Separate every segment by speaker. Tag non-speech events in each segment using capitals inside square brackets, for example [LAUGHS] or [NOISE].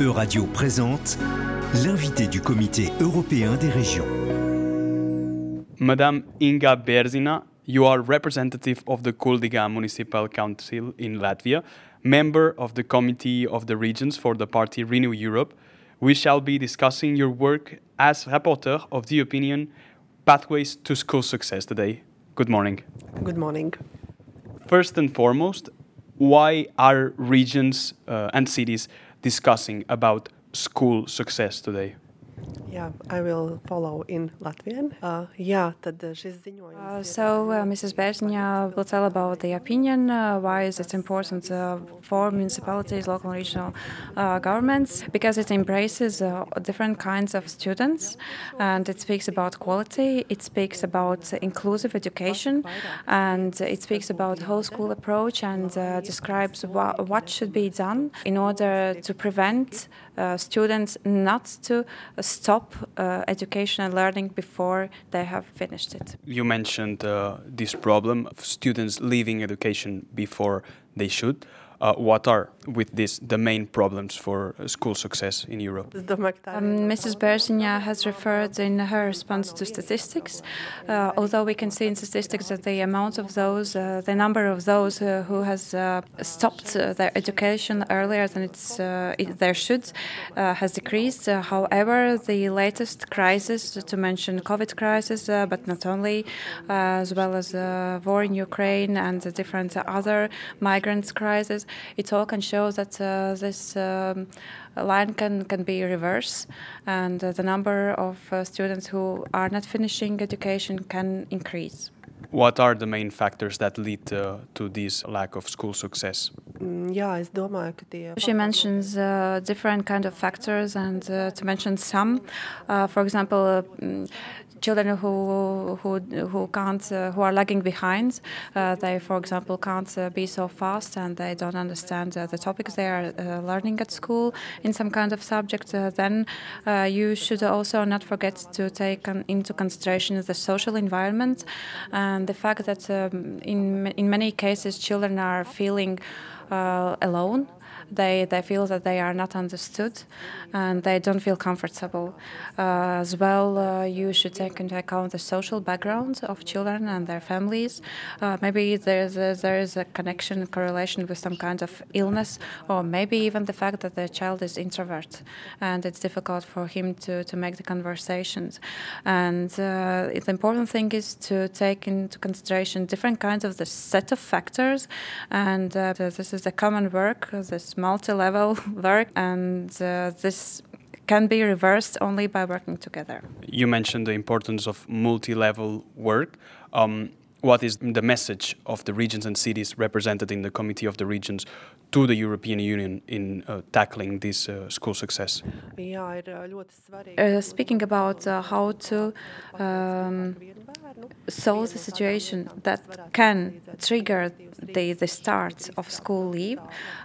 Speaker 1: Euradio présente l'invité du Comité européen des régions.
Speaker 2: Madame Inga Berzina, you are representative of the Kuldiga Municipal Council in Latvia, member of the Committee of the Regions for the party Renew Europe. We shall be discussing your work as rapporteur of the opinion Pathways to School Success today. Good morning.
Speaker 3: Good morning.
Speaker 2: First and foremost, why are regions uh, and cities discussing about school success today?
Speaker 3: Yeah, I will follow in Latvian. Uh, jā, tad šis ziņojums.
Speaker 4: Uh, so, uh, Mrs. Bērziņa will tell about the opinion, uh, why is it important uh, for municipalities, local and regional uh, governments, because it embraces different kinds of students and it speaks about quality, it speaks about inclusive education, and it speaks about whole school approach and describes wha what should be done in order to prevent students not to stop uh, education and learning before they have finished it.
Speaker 2: You mentioned uh, this problem of students leaving education before they should. Uh, what are with this the main problems for school success in Europe?
Speaker 4: Um, Mrs. Bērziņa has referred in her response to statistics. Uh, although we can see in statistics that the amount of those, uh, the number of those uh, who has uh, stopped uh, their education earlier than it's it, there should has decreased. however, the latest crisis, to mention COVID crisis, but not only, as well as the war in Ukraine and the different other migrants crises, it all can show that uh, this um, line can, can be reversed and uh, the number of uh, students who are not finishing education can increase.
Speaker 2: What are the main factors that lead uh, to this lack of school success?
Speaker 3: Mm,
Speaker 4: she mentions uh, different kind of factors, and uh, to mention some, uh, for example, mm, children who who who can't uh, who are lagging behind. Uh, they, for example, can't uh, be so fast and they don't understand the topics they are learning at school in some kind of subject. then you should also not forget to take into consideration the social environment and the fact that um, in in many cases children are feeling alone they, they feel that they are not understood and they don't feel comfortable. Uh, as well, uh, you should take into account the social background of children and their families. Uh, maybe there's a, there is a connection, correlation with some kind of illness, or maybe even the fact that the child is introvert and it's difficult for him to, to make the conversations. And uh, the important thing is to take into consideration different kinds of the set of factors, and uh, this is the common work, this multi-level [LAUGHS] work, and uh, this can be reversed only by working together.
Speaker 2: You mentioned the importance of multi-level work. Um, what is the message of the regions and cities represented in the Committee of the Regions to the European Union in uh, tackling this uh, school success?
Speaker 4: Uh, speaking about uh, how to um, solve the situation that can trigger the, the start of school leave,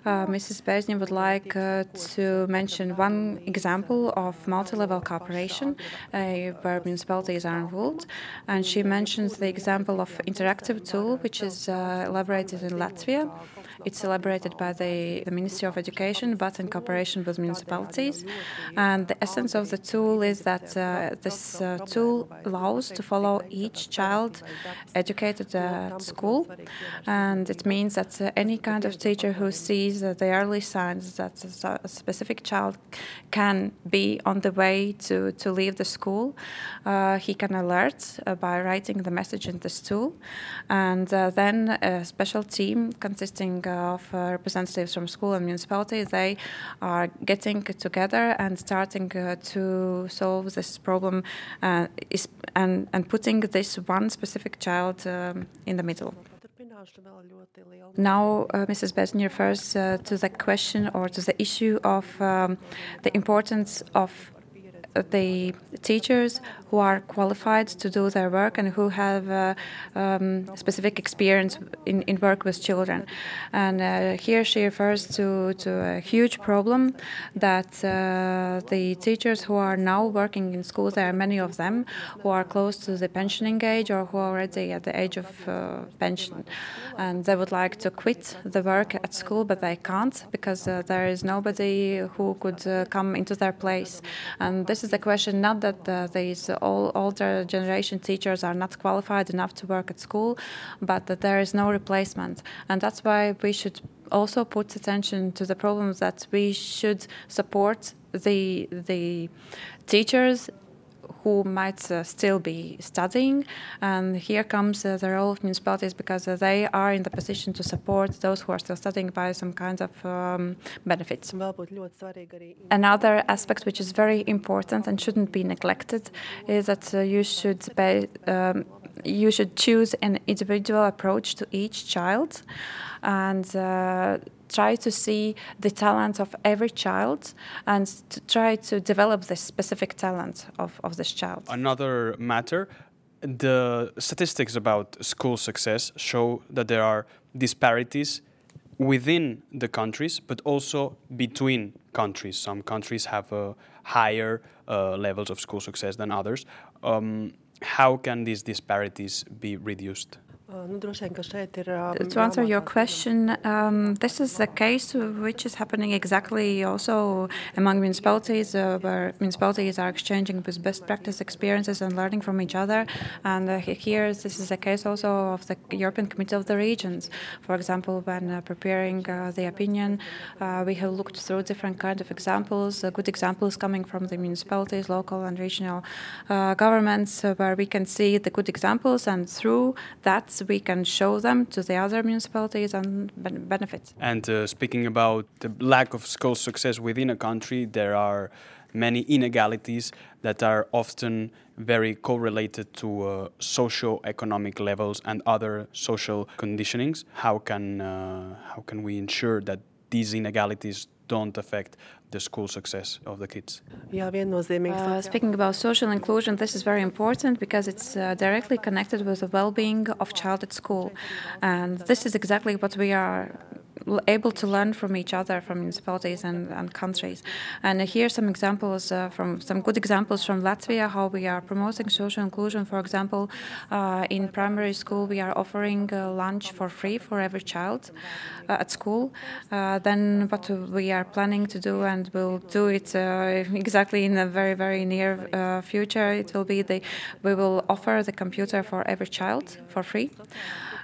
Speaker 4: uh, Mrs. Bezny would like uh, to mention one example of multi-level cooperation where municipalities are involved, and she mentions the example of interactive tool which is uh, elaborated in Latvia it's elaborated by the, the, Ministry of Education, but in cooperation with municipalities. And the essence of the tool is that uh, this uh, tool allows to follow each child educated at school. And it means that uh, any kind of teacher who sees the early signs that a specific child can be on the way to, to leave the school, uh, he can alert uh, by writing the message in this tool. And uh, then a special team consisting of uh, representatives from school and municipality, they are getting together and starting uh, to solve this problem uh, is, and, and putting this one specific child um, in the middle. Now, uh, Mrs. Besny refers uh, to the question or to the issue of um, the importance of the teachers who are qualified to do their work and who have uh, um, specific experience in, in work with children. And uh, here she refers to, to a huge problem that uh, the teachers who are now working in schools, there are many of them who are close to the pensioning age or who are already at the age of uh, pension. And they would like to quit the work at school, but they can't because uh, there is nobody who could uh, come into their place. And this is the question not that uh, these all older generation teachers are not qualified enough to work at school, but that there is no replacement. And that's why we should also put attention to the problems that we should support the the teachers who might uh, still be studying. And here comes uh, the role of municipalities because uh, they are in the position to support those who are still studying by some kinds of um, benefits. Another aspect which is very important and shouldn't be neglected is that uh, you should pay, um, you should choose an individual approach to each child and uh, try to see the talent of every child and to try to develop the specific talent of, of this child.
Speaker 2: Another matter the statistics about school success show that there are disparities within the countries, but also between countries. Some countries have uh, higher uh, levels of school success than others. Um, how can these disparities be reduced?
Speaker 4: To answer your question, um, this is a case which is happening exactly also among municipalities, uh, where municipalities are exchanging with best practice experiences and learning from each other. And uh, here, this is a case also of the European Committee of the Regions. For example, when uh, preparing uh, the opinion, uh, we have looked through different kind of examples, uh, good examples coming from the municipalities, local and regional governments, where we can see the good examples, and through that we can show them to the other municipalities and ben benefits.
Speaker 2: And uh, speaking about the lack of school success within a country, there are many inegalities that are often very correlated to uh, socio-economic levels and other social conditionings. How can uh, how can we ensure that these inegalities don't affect the school success of the kids.
Speaker 4: Uh, speaking about social inclusion, this is very important because it's uh, directly connected with the well-being of child at school, and this is exactly what we are able to learn from each other, from municipalities and, and countries. And here are some examples uh, from some good examples from Latvia how we are promoting social inclusion. For example, uh, in primary school we are offering uh, lunch for free for every child uh, at school. Uh, then what we are planning to do, and we'll do it uh, exactly in a very very near future. It will be the we will offer the computer for every child for free.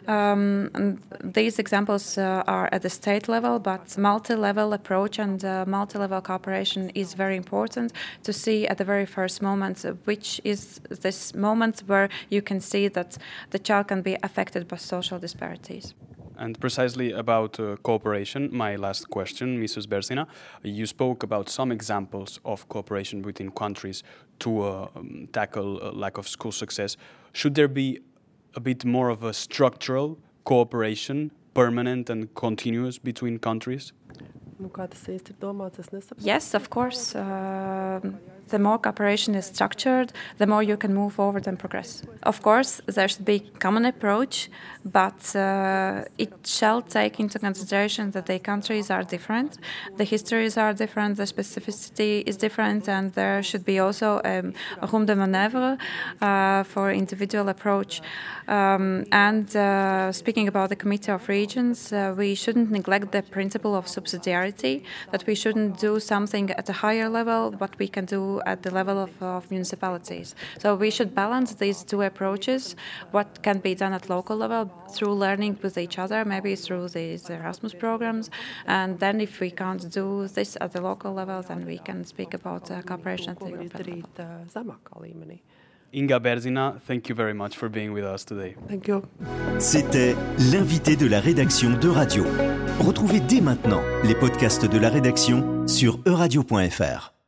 Speaker 4: Um, these examples uh, are at the state level, but multi-level approach and uh, multi-level cooperation is very important to see at the very first moment, which is this moment where you can see that the child can be affected by social disparities.
Speaker 2: And precisely about uh, cooperation, my last question, Mrs. Bērziņa, you spoke about some examples of cooperation between countries to uh, um, tackle uh, lack of school success. Should there be a bit more of a structural cooperation, permanent and continuous between countries?
Speaker 4: Yes, of course. Uh, the more cooperation is structured, the more you can move forward and progress. Of course, there should be common approach, but uh, it shall take into consideration that the countries are different, the histories are different, the specificity is different, and there should be also um, a room de manœuvre uh, for individual approach. Um, and uh, speaking about the Committee of Regions, uh, we shouldn't neglect the principle of subsidiarity, that we shouldn't do something at a higher level, but we can do at the level of, of municipalities. So we should balance these two approaches, what can be done at local level through learning with each other, maybe through these Erasmus programs, and then if we can't do this at the local level, then we can speak about uh, cooperation at the European level.
Speaker 2: Inga Bērziņa, thank you very much for being with us today.
Speaker 3: Thank you.
Speaker 1: C'était l'invité de la rédaction de Radio. Retrouvez dès maintenant les podcasts de la rédaction sur euradio.fr.